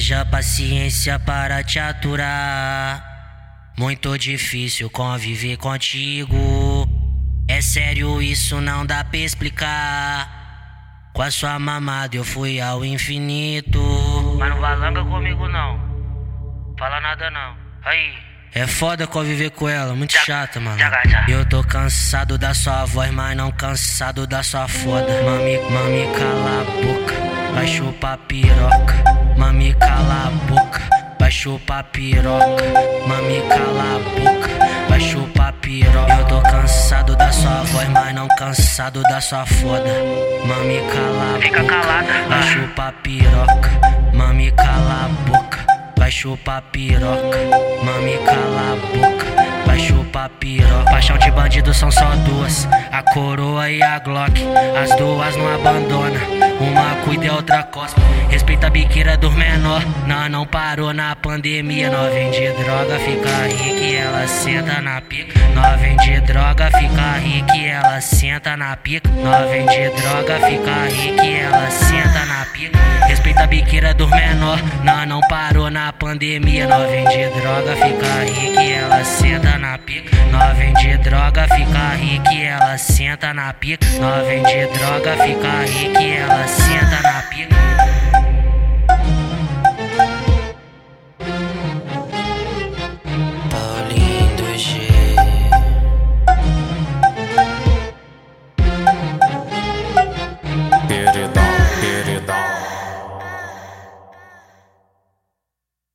Haja paciência para te aturar. Muito difícil conviver contigo. É sério, isso não dá pra explicar. Com a sua mamada eu fui ao infinito. Mas não valanga comigo não. Fala nada não. Aí. É foda conviver com ela, muito chata, mano. Eu tô cansado da sua voz, mas não cansado da sua foda. Mami, mami, cala a boca, vai chupar piroca. Mami, cala a boca, vai chupar piroca. Mami, cala a boca, vai chupar piroca. Eu tô cansado da sua voz, mas não cansado da sua foda. Mami, cala a Fica boca, calada. vai chupar piroca. Mami, cala a boca, vai chupar piroca. Mami, cala a boca, vai chupar piroca. Paixão de bandido são só duas, a coroa e a Glock. As duas não abandona, uma cuida e outra cospe. Respeita a biqueira dos menor, não, não parou na pandemia. Nós vende droga, fica rica e ela senta na pica. Nós vende droga, fica rica ela senta na pica. Nós vende droga, fica rica ela senta na pica. Respeita a biqueira dos menor, não, não parou na pandemia. Nós vende droga, fica rica ela senta na pica. Nós vende droga, fica rica ela senta na pica. Nós vende droga, fica rica ela.